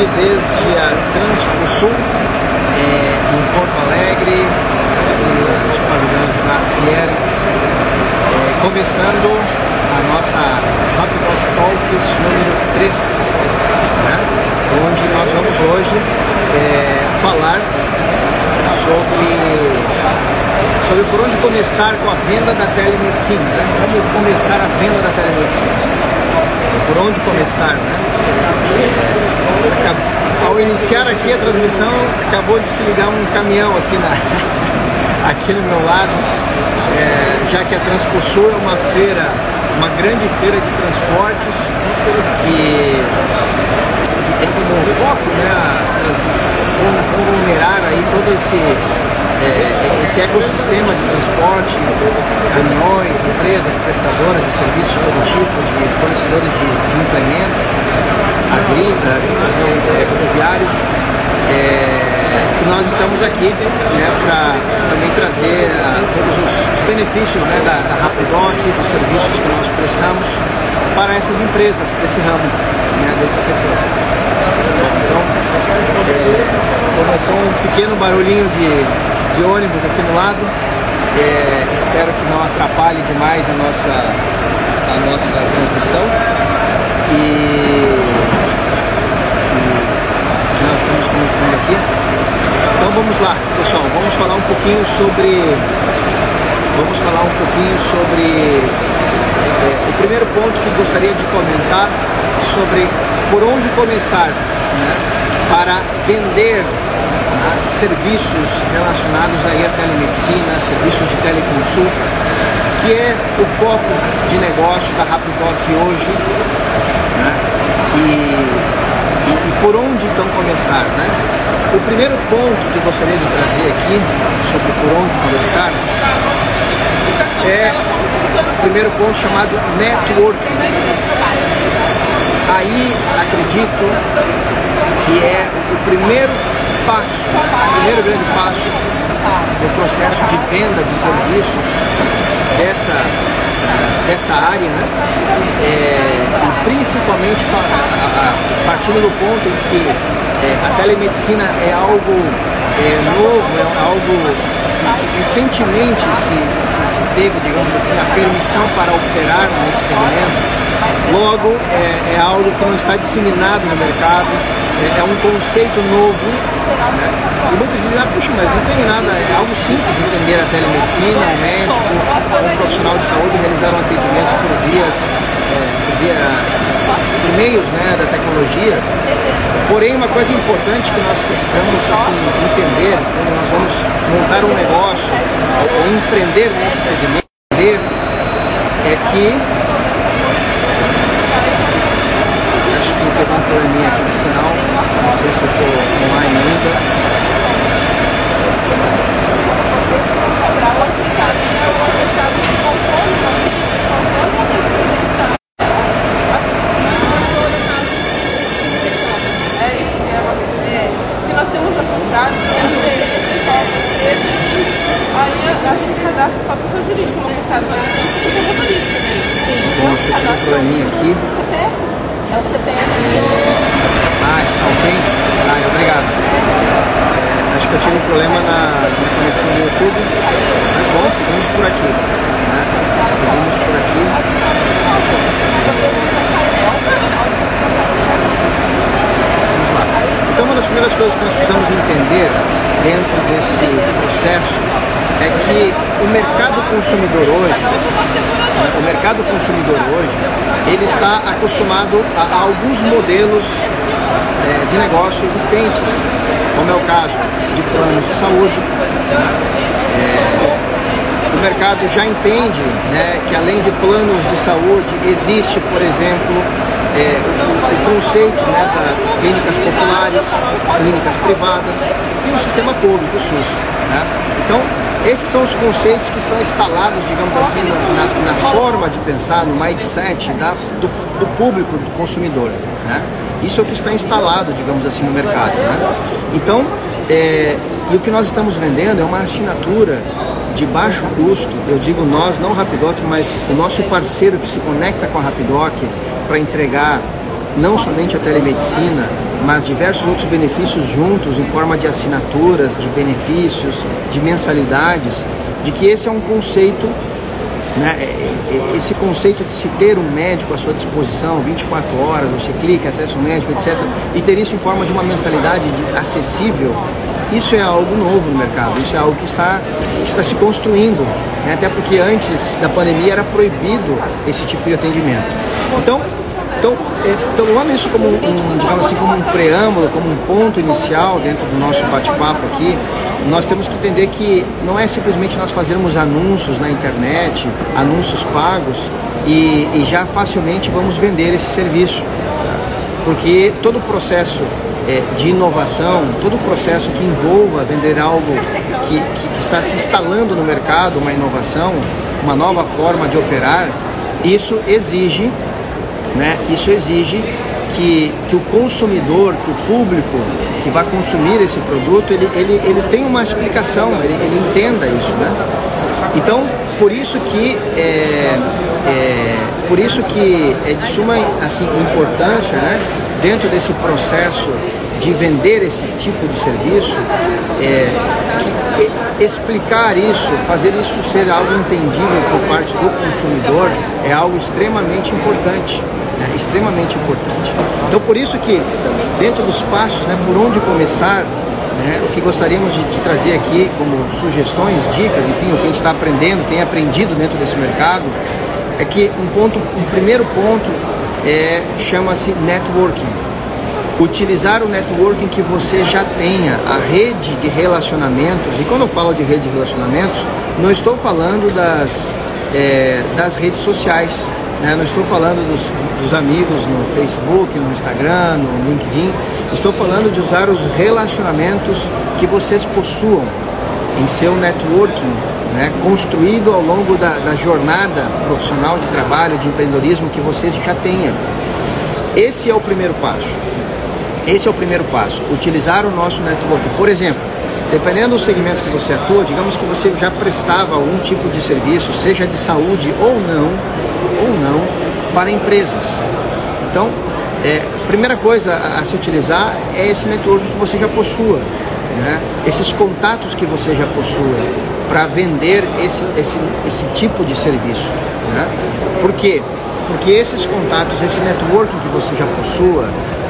aqui desde a Transcosul, é, em Porto Alegre, nos pavilhões da Fieres, é, começando a nossa Rapid Talks número 3, né, onde nós vamos hoje é, falar sobre, sobre por onde começar com a venda da telemedicina, né, como começar a venda da telemedicina. Por onde começar, né? Ao iniciar aqui a transmissão, acabou de se ligar um caminhão aqui, na, aqui no meu lado, é, já que a Transposul é uma feira, uma grande feira de transportes que, tem como foco né, conglomerar aí todo esse é, esse ecossistema de transporte, caminhões, empresas prestadoras de serviços de todo tipo, de fornecedores de, de implementos, agrícolas, é, rodoviários. É, e nós estamos aqui né, para também trazer uh, todos os, os benefícios né, da, da Rapidoc, dos serviços que nós prestamos para essas empresas desse ramo, né, desse setor. Então, é, começou um pequeno barulhinho de de ônibus aqui no lado. É, espero que não atrapalhe demais a nossa, a nossa transmissão. E, e nós estamos começando aqui. Então vamos lá, pessoal, vamos falar um pouquinho sobre. Vamos falar um pouquinho sobre é, o primeiro ponto que gostaria de comentar sobre por onde começar né, para vender serviços relacionados aí à telemedicina, serviços de teleconsulta, que é o foco de negócio da Rapidoc hoje. Né? E, e, e, por onde então começar? Né? O primeiro ponto que eu gostaria de trazer aqui sobre por onde começar é o primeiro ponto chamado networking. Aí acredito que é o primeiro passo, o primeiro grande passo no processo de venda de serviços dessa, dessa área, né? É, principalmente partindo do ponto em que é, a telemedicina é algo é, novo, é algo recentemente se, se, se, teve, digamos assim, a permissão para operar nesse segmento, logo é, é algo que não está disseminado no mercado, é, é um conceito novo. Né? E muitos dizem, ah, puxa, mas não tem nada, é algo simples de entender a telemedicina, um médico, um profissional de saúde realizar um atendimento por vias, é, por, via, por meios né, da tecnologia. Porém, uma coisa importante que nós precisamos assim, entender quando nós vamos montar um negócio ou empreender nesse segmento é que pegou um probleminha aqui de sinal, não sei se eu estou online ainda. É isso que é a nossa ideia. Que nós temos associados, empresas, aí a gente cadastra só pessoa jurídica, como associado, mas não tem trabalhista. Sim, Bom, deixa eu tirar um probleminha aqui. CPF. É o CPF. Ah, está ok? Ah, obrigado. É, acho que eu tive um problema na, na conexão do YouTube, mas bom, seguimos por aqui. Né? Seguimos por aqui. Vamos lá. Então uma das primeiras coisas que nós precisamos entender dentro desse processo é que o mercado consumidor hoje o mercado consumidor hoje, ele está acostumado a, a alguns modelos é, de negócio existentes, como é o caso de planos de saúde. Né? É, o mercado já entende né, que além de planos de saúde, existe, por exemplo, é, o, o, conceito né, das clínicas populares, clínicas privadas e o sistema público, o SUS. Né? Então, esses são os conceitos que estão instalados, digamos assim, na, na forma de pensar, no mindset da, do, do, público, do consumidor. Né? Isso é o que está instalado, digamos assim, no mercado. Né? Então, é, e o que nós estamos vendendo é uma assinatura de baixo custo, eu digo nós, não Rapidoc, mas o nosso parceiro que se conecta com a Rapidoc para entregar não somente a telemedicina, mas diversos outros benefícios juntos em forma de assinaturas, de benefícios, de mensalidades, de que esse é um conceito né? É, é, esse conceito de se ter um médico à sua disposição 24 horas, você clica, acessa um médico, etc., e ter isso em forma de uma mensalidade acessível, isso é algo novo no mercado, isso é algo que está, que está se construindo, né? até porque antes da pandemia era proibido esse tipo de atendimento. Então, então, é, então tomando isso como um, digamos assim, como um preâmbulo, como um ponto inicial dentro do nosso bate-papo aqui, nós temos que entender que não é simplesmente nós fazermos anúncios na internet, anúncios pagos e, e já facilmente vamos vender esse serviço. Tá? Porque todo o processo é, de inovação, todo o processo que envolva vender algo que, que, que está se instalando no mercado, uma inovação, uma nova forma de operar, isso exige, né, isso exige que, que o consumidor, que o público que vai consumir esse produto, ele, ele, ele tem uma explicação, ele, ele entenda isso, né? Então, por isso que é, é, por isso que é de suma assim, importância, né, dentro desse processo de vender esse tipo de serviço, é, que, explicar isso, fazer isso ser algo entendível por parte do consumidor é algo extremamente importante é extremamente importante. Então, por isso que, dentro dos passos, né, por onde começar, né, o que gostaríamos de, de, trazer aqui como sugestões, dicas, enfim, o que a gente está aprendendo, tem aprendido dentro desse mercado, é que um ponto, um primeiro ponto é chama-se networking. Utilizar o networking que você já tenha, a rede de relacionamentos. E quando eu falo de rede de relacionamentos, não estou falando das, é, das redes sociais, né? Não estou falando dos, dos amigos no Facebook, no Instagram, no LinkedIn. Estou falando de usar os relacionamentos que vocês possuam em seu networking, né? construído ao longo da, da jornada profissional de trabalho, de empreendedorismo que vocês já tenham. Esse é o primeiro passo. Esse é o primeiro passo. Utilizar o nosso network. Por exemplo, dependendo do segmento que você atua, digamos que você já prestava algum tipo de serviço, seja de saúde ou não, ou não para empresas. Então, é, primeira coisa a, se utilizar é esse network que você já possua, né? esses contatos que você já possua para vender esse, esse, esse tipo de serviço. Né? Por quê? Porque esses contatos, esse networking que você já possua,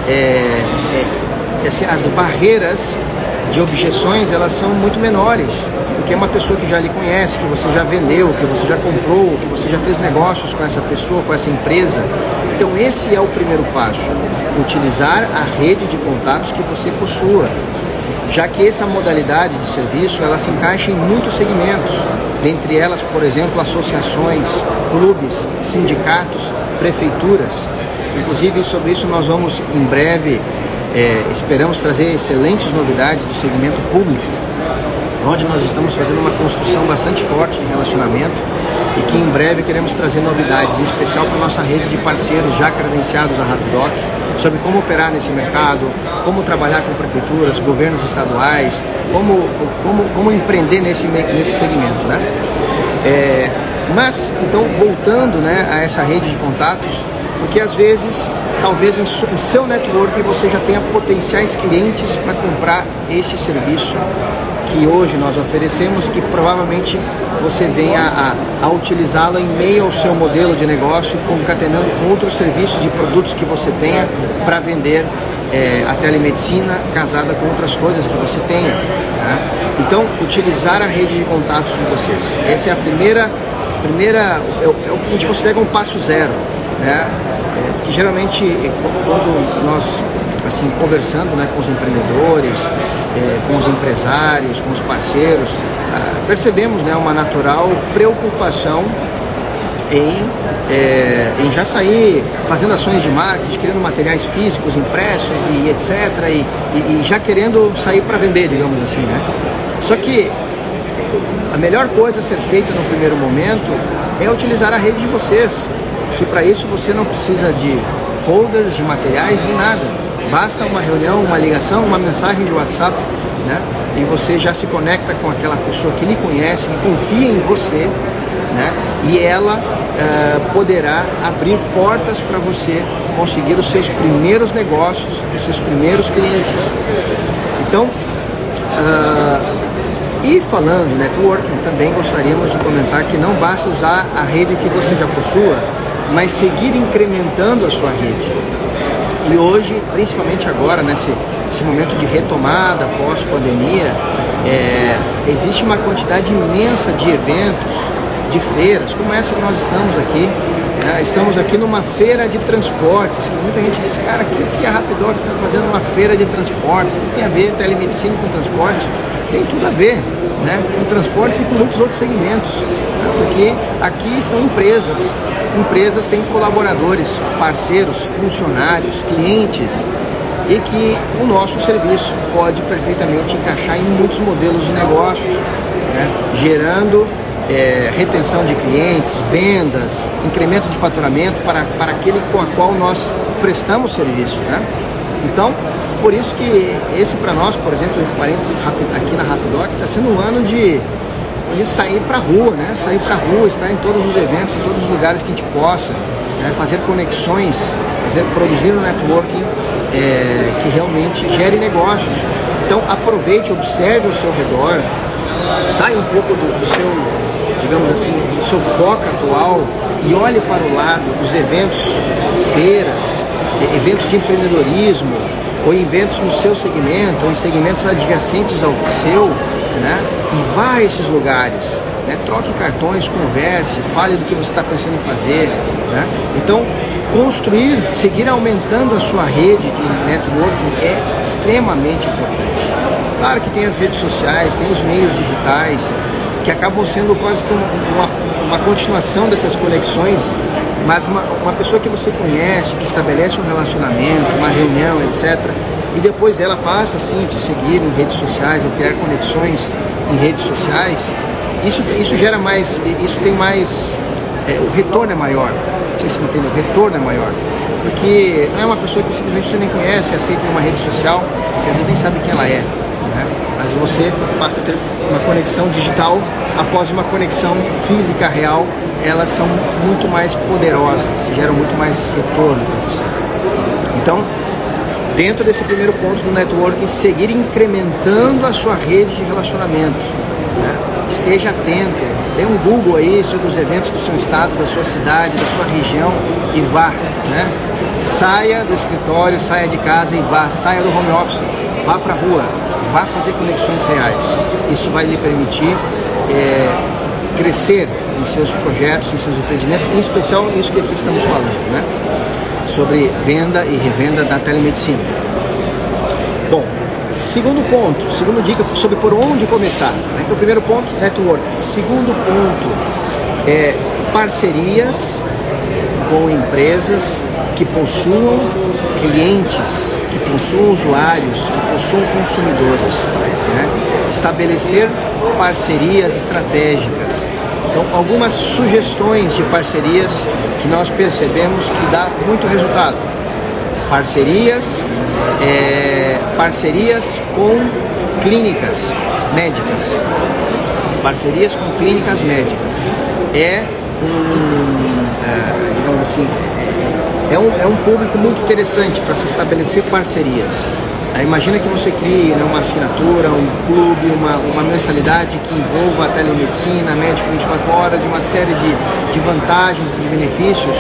é, é, as barreiras de objeções elas são muito menores porque é uma pessoa que já lhe conhece, que você já vendeu, que você já comprou, que você já fez negócios com essa pessoa, com essa empresa. Então esse é o primeiro passo, utilizar a rede de contatos que você possua, já que essa modalidade de serviço ela se encaixa em muitos segmentos, dentre elas, por exemplo, associações, clubes, sindicatos, prefeituras. Inclusive sobre isso nós vamos em breve é, esperamos trazer excelentes novidades do segmento público onde nós estamos fazendo uma construção bastante forte de relacionamento e que em breve queremos trazer novidades, em especial para nossa rede de parceiros já credenciados à Rapidoc, sobre como operar nesse mercado, como trabalhar com prefeituras, governos estaduais, como, como, como empreender nesse, nesse segmento. Né? É, mas, então, voltando né, a essa rede de contatos, porque às vezes, talvez em, seu network você já tenha potenciais clientes para comprar este serviço que hoje nós oferecemos que provavelmente você venha a, a utilizá-lo em meio ao seu modelo de negócio, concatenando com outros serviços e produtos que você tenha para vender é, a telemedicina casada com outras coisas que você tenha. Né? Então, utilizar a rede de contatos de vocês. Essa é a primeira, primeira é o, é que a gente considera um passo zero. Né? É, porque geralmente, quando nós assim conversando né, com os empreendedores, é, com os empresários, com os parceiros, ah, percebemos né, uma natural preocupação em, é, em já sair fazendo ações de marketing, criando materiais físicos impressos e etc. E, e, e já querendo sair para vender, digamos assim. Né? Só que a melhor coisa a ser feita no primeiro momento é utilizar a rede de vocês, que para isso você não precisa de folders, de materiais, nem nada Basta uma reunião, uma ligação, uma mensagem de WhatsApp, né? E você já se conecta com aquela pessoa que lhe conhece, que confia em você, né? E ela uh, poderá abrir portas para você conseguir os seus primeiros negócios, os seus primeiros clientes. Então, uh, e falando de networking, também gostaríamos de comentar que não basta usar a rede que você já possua, mas seguir incrementando a sua rede. E hoje, principalmente agora, nesse, momento de retomada pós-pandemia, é, existe uma quantidade imensa de eventos, de feiras, como essa que nós estamos aqui. Né? Estamos aqui numa feira de transportes, que muita gente diz, cara, o que, que a Rapidoc está fazendo uma feira de transportes? Tem a ver telemedicina com transporte? Tem tudo a ver né? com transportes e com muitos outros segmentos? Porque aqui estão empresas, empresas têm colaboradores, parceiros, funcionários, clientes e que o nosso serviço pode perfeitamente encaixar em muitos modelos de negócios, né? gerando é, retenção de clientes, vendas, incremento de faturamento para, para aquele com a qual nós prestamos serviço. Né? Então, por isso que esse para nós, por exemplo, entre parênteses, aqui na Rapidoc, está sendo um ano de, de sair para rua, né? sair para rua, estar em todos os eventos, em todos os lugares que a gente possa, né? fazer conexões, fazer, produzir um networking é, que realmente gere negócios. Então aproveite, observe ao seu redor, saia um pouco do, do seu digamos assim, do seu foco atual e olhe para o lado dos eventos, feiras, eventos de empreendedorismo, ou eventos no seu segmento, ou em segmentos adjacentes ao seu, né? E vá a esses lugares, né? Troque cartões, converse, fale do que você está pensando em fazer, né? Então, construir, seguir aumentando a sua rede de networking é extremamente importante. Claro que tem as redes sociais, tem os meios digitais, que acabam sendo quase que uma, uma continuação dessas conexões, mas uma, uma pessoa que você conhece, que estabelece um relacionamento, uma reunião, etc., e depois ela passa assim a te seguir em redes sociais ou criar conexões em redes sociais, isso, isso gera mais, isso tem mais, é, o retorno é maior. Não sei se me entende, o retorno é maior. Porque não é uma pessoa que simplesmente você nem conhece, aceita em uma rede social, que às vezes nem sabe quem ela é. Né? Mas você passa a ter uma conexão digital após uma conexão física real, elas são muito mais poderosas, geram muito mais retorno para você. Então, dentro desse primeiro ponto do networking, seguir incrementando a sua rede de relacionamento. Né? Esteja atento, dê um Google aí sobre os eventos do seu estado, da sua cidade, da sua região e vá. Né? Saia do escritório, saia de casa e vá, saia do home office, vá para a rua, vá fazer conexões reais. Isso vai lhe permitir é, crescer em seus projetos, em seus empreendimentos, em especial isso que aqui estamos falando, né? Sobre venda e revenda da telemedicina. Bom, segundo ponto, segunda dica sobre por onde começar. Né? Então, primeiro ponto, network. Segundo ponto, é parcerias com empresas que possuam clientes que possuam usuários, que possuam consumidores. Né? Estabelecer parcerias estratégicas. Então, algumas sugestões de parcerias que nós percebemos que dá muito resultado. Parcerias, é, parcerias com clínicas médicas. Parcerias com clínicas médicas. É um, é, digamos assim, é, é, um, é um público muito interessante para se estabelecer parcerias. Aí imagina que você crie né, uma assinatura, um clube, uma, uma mensalidade que envolva a telemedicina, médico 24 horas uma série de, de vantagens e benefícios.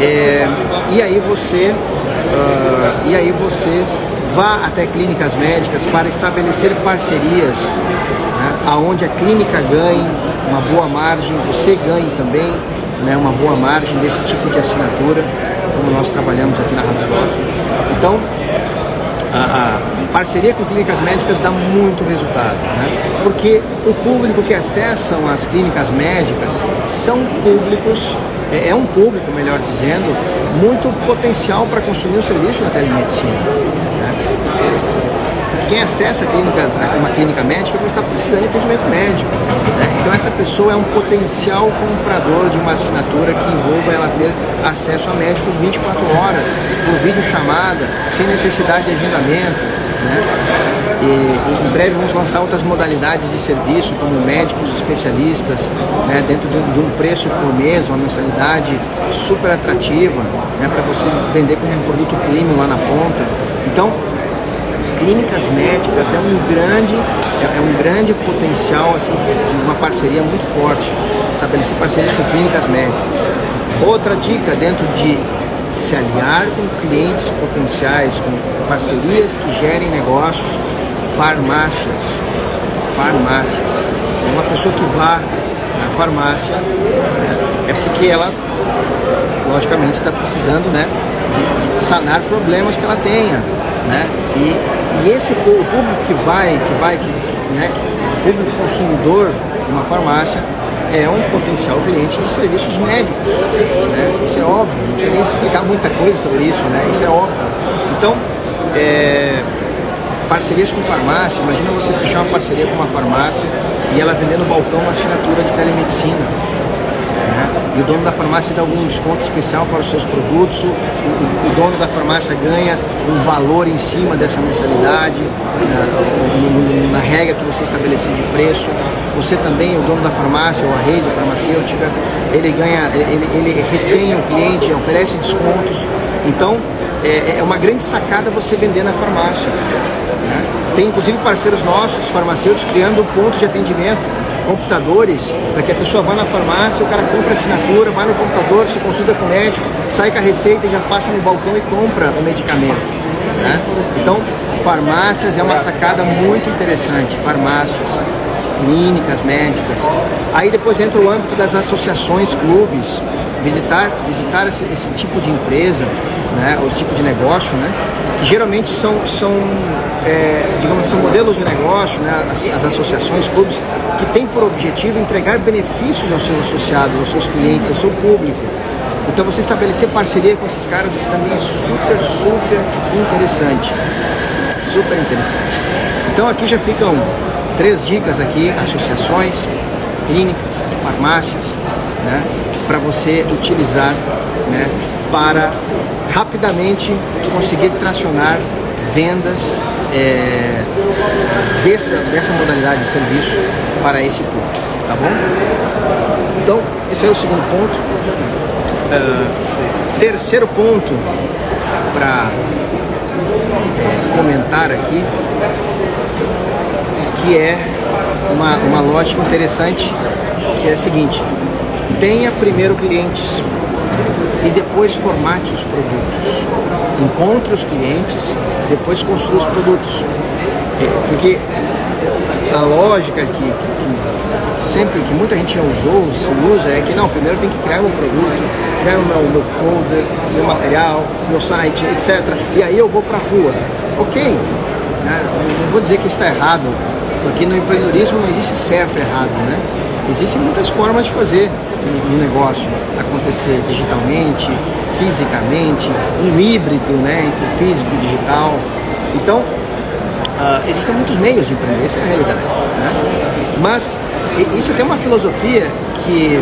É, e aí você uh, e aí você vá até clínicas médicas para estabelecer parcerias, né, aonde a clínica ganhe uma boa margem, você ganhe também né, uma boa margem desse tipo de assinatura, como nós trabalhamos aqui na Rapidoc. Então, a, parceria com clínicas médicas dá muito resultado, né? porque o público que acessam as clínicas médicas são públicos, é, é um público, melhor dizendo, muito potencial para consumir o serviço da telemedicina. Né? quem acessa clínica, uma clínica médica está precisando de atendimento médico. Né? Então essa pessoa é um potencial comprador de uma assinatura que envolva ela ter acesso a médicos 24 horas, por videochamada, sem necessidade de agendamento. Né? E, em breve vamos lançar outras modalidades de serviço, como médicos especialistas, né, dentro de um, de um, preço por mês, uma mensalidade super atrativa. né, para você vender como um produto premium lá na ponta. Então, clínicas médicas é um grande, é, é um grande potencial assim, de uma parceria muito forte, estabelecer parcerias com clínicas médicas. Outra dica dentro de se aliar com clientes potenciais, com parcerias que gerem negócios, farmácias. Farmácias. Uma pessoa que vá na farmácia né, é porque ela, logicamente, está precisando né, de, de, sanar problemas que ela tenha. Né? E, e esse o público que vai, que vai, que, né, o público consumidor de uma farmácia é um potencial cliente de serviços médicos. Né? Isso é óbvio, não precisa nem explicar muita coisa sobre isso, né? isso é óbvio. Então, é, parcerias com farmácia, imagina você fechar uma parceria com uma farmácia e ela vender no balcão uma assinatura de telemedicina e o dono da farmácia dá algum desconto especial para os seus produtos, o, o, o dono da farmácia ganha um valor em cima dessa mensalidade, na, na, regra que você estabelecer de preço. Você também, o dono da farmácia ou a rede farmacêutica, ele ganha, ele, ele retém o cliente, oferece descontos. Então, é, é uma grande sacada você vender na farmácia. Né? Tem inclusive parceiros nossos, farmacêuticos, criando pontos de atendimento computadores para que a pessoa vá na farmácia, o cara compra assinatura, vai no computador, se consulta com o médico, sai com a receita já passa no balcão e compra o medicamento. Né? Então, farmácias é uma sacada muito interessante. Farmácias, clínicas médicas. Aí depois entra o âmbito das associações, clubes, visitar, visitar esse, esse tipo de empresa, né, ou esse tipo de negócio, né, que geralmente são, são é, digamos, são modelos de negócio, né, as, as, associações, clubes, que têm por objetivo entregar benefícios aos seus associados, aos seus clientes, ao seu público. Então você estabelecer parceria com esses caras também é super, super interessante. Super interessante. Então aqui já ficam três dicas aqui, associações, clínicas, farmácias, né, para você utilizar né, para rapidamente conseguir tracionar vendas é, dessa, dessa modalidade de serviço para esse público, tá bom? Então, esse é o segundo ponto. Uh, terceiro ponto para é, comentar aqui, que é uma, uma lógica interessante, que é a seguinte, tenha primeiro clientes e depois formate os produtos. Encontre os clientes, depois construa os produtos. É, porque a lógica que, que, que, sempre que muita gente já usou, se usa, é que não, primeiro tem que criar um produto, criar o meu, meu folder, meu material, meu site, etc. E aí eu vou para a rua. Ok, né? não vou dizer que está errado, porque no empreendedorismo não existe certo e errado, né? Existem muitas formas de fazer um negócio acontecer digitalmente, fisicamente, um híbrido né, entre físico e digital. Então, uh, existem muitos meios de empreender, essa é a realidade. Né? Mas isso tem uma filosofia que,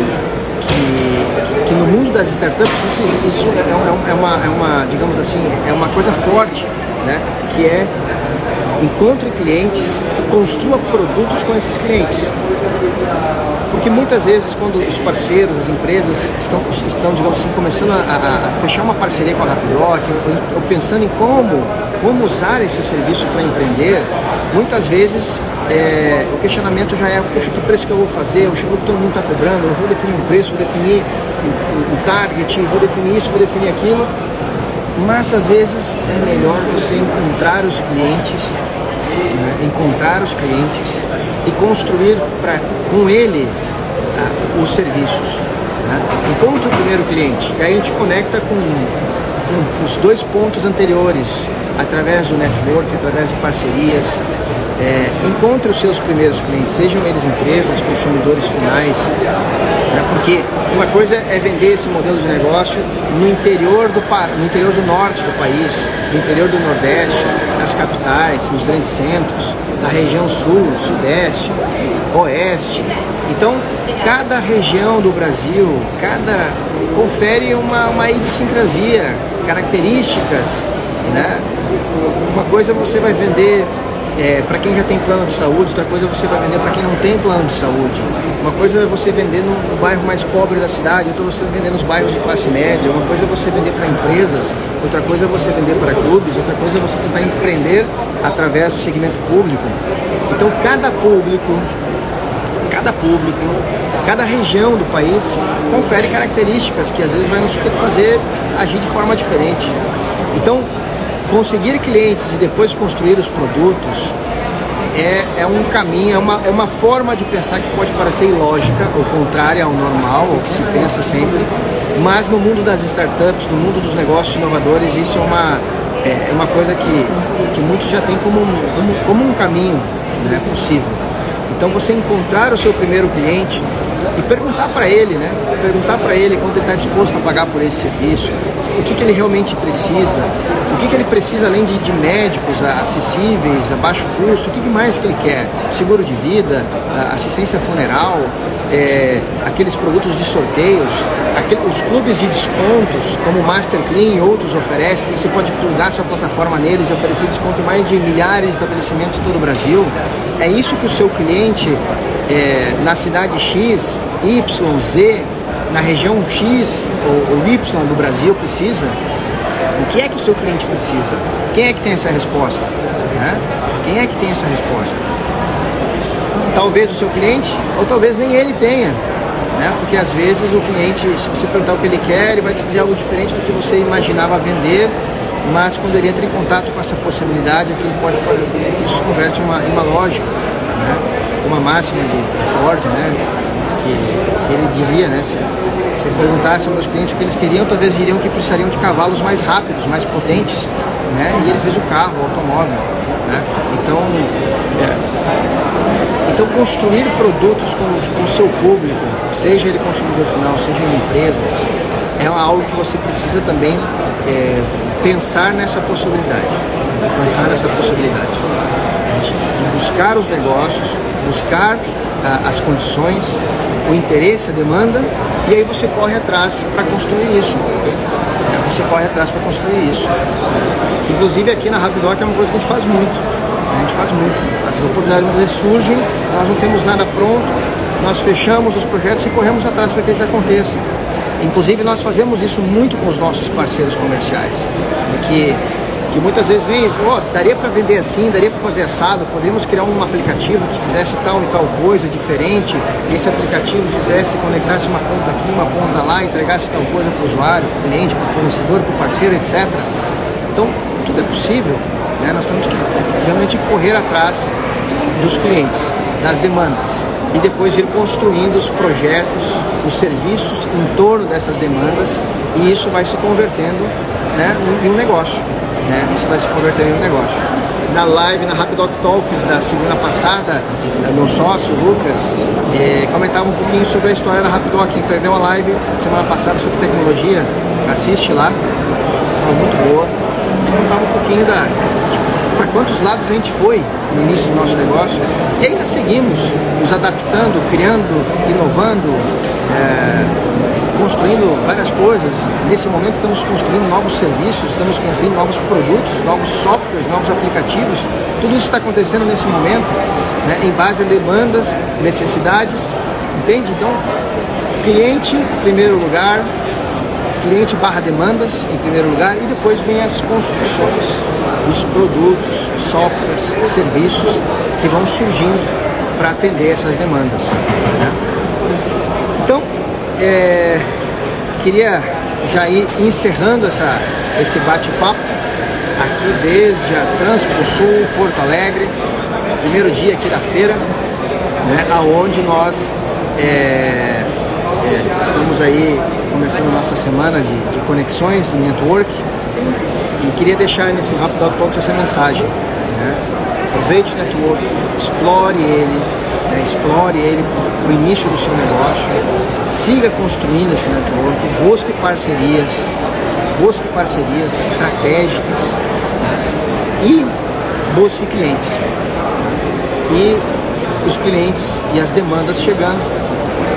que, que no mundo das startups isso, isso é, é, é, uma, é uma, digamos assim, é uma coisa forte, né? que é encontre clientes e construa produtos com esses clientes. Porque muitas vezes quando os parceiros, as empresas estão, estão digamos assim, começando a, a fechar uma parceria com a Rapidoc ou, ou, pensando em como, como usar esse serviço para empreender, muitas vezes é, o questionamento já é, poxa, que preço que eu vou fazer, o que todo mundo está cobrando, eu vou definir um preço, vou definir o, o target, vou definir isso, vou definir aquilo. Mas às vezes é melhor você encontrar os clientes, né, encontrar os clientes e construir pra, com ele os serviços. Né? Encontre o primeiro cliente e aí a gente conecta com, com os dois pontos anteriores, através do network, através de parcerias. É, encontre os seus primeiros clientes, sejam eles empresas, consumidores finais, né? porque uma coisa é vender esse modelo de negócio no interior, do, no interior do norte do país, no interior do nordeste, nas capitais, nos grandes centros, na região sul, sudeste, oeste. Então, cada região do Brasil, cada confere uma, uma idiosincrasia, características, né? Uma coisa você vai vender é, para quem já tem plano de saúde, outra coisa você vai vender para quem não tem plano de saúde. Uma coisa é você vender no bairro mais pobre da cidade, outra você vender nos bairros de classe média, uma coisa é você vender para empresas, outra coisa é você vender para clubes, outra coisa é você tentar empreender através do segmento público. Então cada público, cada público, cada região do país confere características que às vezes vai nos ter que fazer agir de forma diferente. Então, conseguir clientes e depois construir os produtos é, é um caminho, é uma, é uma forma de pensar que pode parecer ilógica ou contrária ao normal, ao que se pensa sempre, mas no mundo das startups, no mundo dos negócios inovadores, isso é uma, é, é uma coisa que, que muitos já têm como, como, como um caminho né, possível. Então você encontrar o seu primeiro cliente e perguntar para ele, né? Perguntar para ele quanto ele está disposto a pagar por esse serviço, o que, que ele realmente precisa, o que, que ele precisa além de, de médicos acessíveis, a baixo custo, o que, que mais que ele quer? Seguro de vida, assistência funeral, é, aqueles produtos de sorteios, aquele, os clubes de descontos, como o Master Clean e outros oferecem, você pode plugar sua plataforma neles e oferecer desconto em mais de milhares de estabelecimentos em todo o Brasil. É isso que o seu cliente é, na cidade X, Y, Z, na região X ou, ou Y do Brasil precisa? O que é que o seu cliente precisa? Quem é que tem essa resposta? Né? Quem é que tem essa resposta? Talvez o seu cliente, ou talvez nem ele tenha. Né? Porque às vezes o cliente, se você perguntar o que ele quer, ele vai te dizer algo diferente do que você imaginava vender, mas quando ele entra em contato com essa possibilidade, aquilo pode, pode isso converte em uma, uma lógica. Né? Uma máxima de Ford, né? que, que ele dizia, né? Se perguntasse aos meus clientes o que eles queriam, talvez diriam que precisariam de cavalos mais rápidos, mais potentes, né? E ele fez o carro, o automóvel, né? Então, é, então construir produtos com, o seu público, seja ele consumidor final, seja em empresas, é algo que você precisa também é, pensar nessa possibilidade, pensar nessa possibilidade de buscar os negócios, buscar as condições, o interesse, a demanda, e aí você corre atrás para construir isso. Você corre atrás para construir isso. Inclusive aqui na Rapidoc é uma coisa que a gente faz muito. A gente faz muito. As oportunidades vezes surgem, nós não temos nada pronto, nós fechamos os projetos e corremos atrás para que eles aconteçam. Inclusive nós fazemos isso muito com os nossos parceiros comerciais, que que muitas vezes vem, oh, daria para vender assim, daria para fazer assado, poderíamos criar um aplicativo que fizesse tal e tal coisa diferente, esse aplicativo fizesse, conectasse uma conta aqui, uma conta lá, entregasse tal coisa para o usuário, para o cliente, para o fornecedor, para o parceiro, etc. Então, tudo é possível, né? nós temos que realmente correr atrás dos clientes, das demandas, e depois ir construindo os projetos, os serviços em torno dessas demandas, e isso vai se convertendo né, em um negócio né? Isso vai se converter em um negócio. Na live, na Rapidoc Talks da semana passada, né, meu sócio, Lucas, eh, comentava um pouquinho sobre a história da Rapidoc. Quem perdeu a live semana passada sobre tecnologia, assiste lá, estava muito boa. E contava um pouquinho da, para quantos lados a gente foi no início do nosso negócio e ainda seguimos nos adaptando, criando, inovando, é, construindo várias coisas. Nesse momento estamos construindo novos serviços, estamos construindo novos produtos, novos softwares, novos aplicativos. Tudo isso está acontecendo nesse momento, né, em base a demandas, necessidades, entende? Então, cliente em primeiro lugar, cliente barra demandas em primeiro lugar e depois vem as construções dos produtos, softwares, serviços que vão surgindo para atender essas demandas. Né? É, queria já ir encerrando essa, esse bate-papo aqui desde a Transpo Sul, Porto Alegre, primeiro dia aqui da feira, né, aonde nós é, é, estamos aí começando nossa semana de, de conexões, de network, e queria deixar nesse Rápido Talks essa mensagem. Né? Aproveite o network, explore ele, né? explore ele para o início do seu negócio, siga construindo esse network, busque parcerias, busque parcerias estratégicas e busque clientes. E os clientes e as demandas chegando,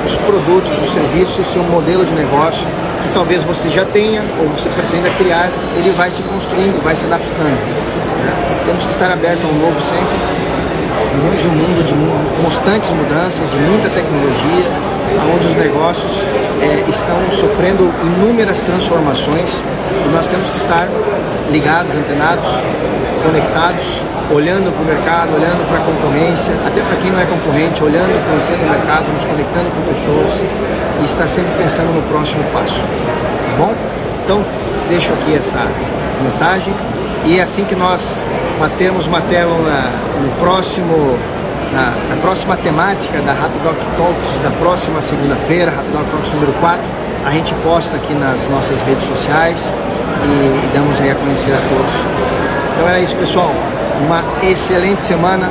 os produtos, os serviços, o seu modelo de negócio, que talvez você já tenha ou você pretenda criar, ele vai se construindo, vai se adaptando. Né? Temos que estar abertos ao novo sempre. Vivemos num mundo de constantes mudanças, de muita tecnologia, onde os negócios é, estão sofrendo inúmeras transformações e nós temos que estar ligados, antenados, conectados, olhando para o mercado, olhando para a concorrência, até para quem não é concorrente, olhando, conhecendo o mercado, nos conectando com pessoas e estar sempre pensando no próximo passo. Tá bom? Então, deixo aqui essa mensagem e é assim que nós batermos martelo na, no próximo na, na, próxima temática da Rapidoc Talks da próxima segunda-feira, Rapidoc Talks número 4, a gente posta aqui nas nossas redes sociais e, e damos aí a conhecer a todos. Então era isso, pessoal. Uma excelente semana.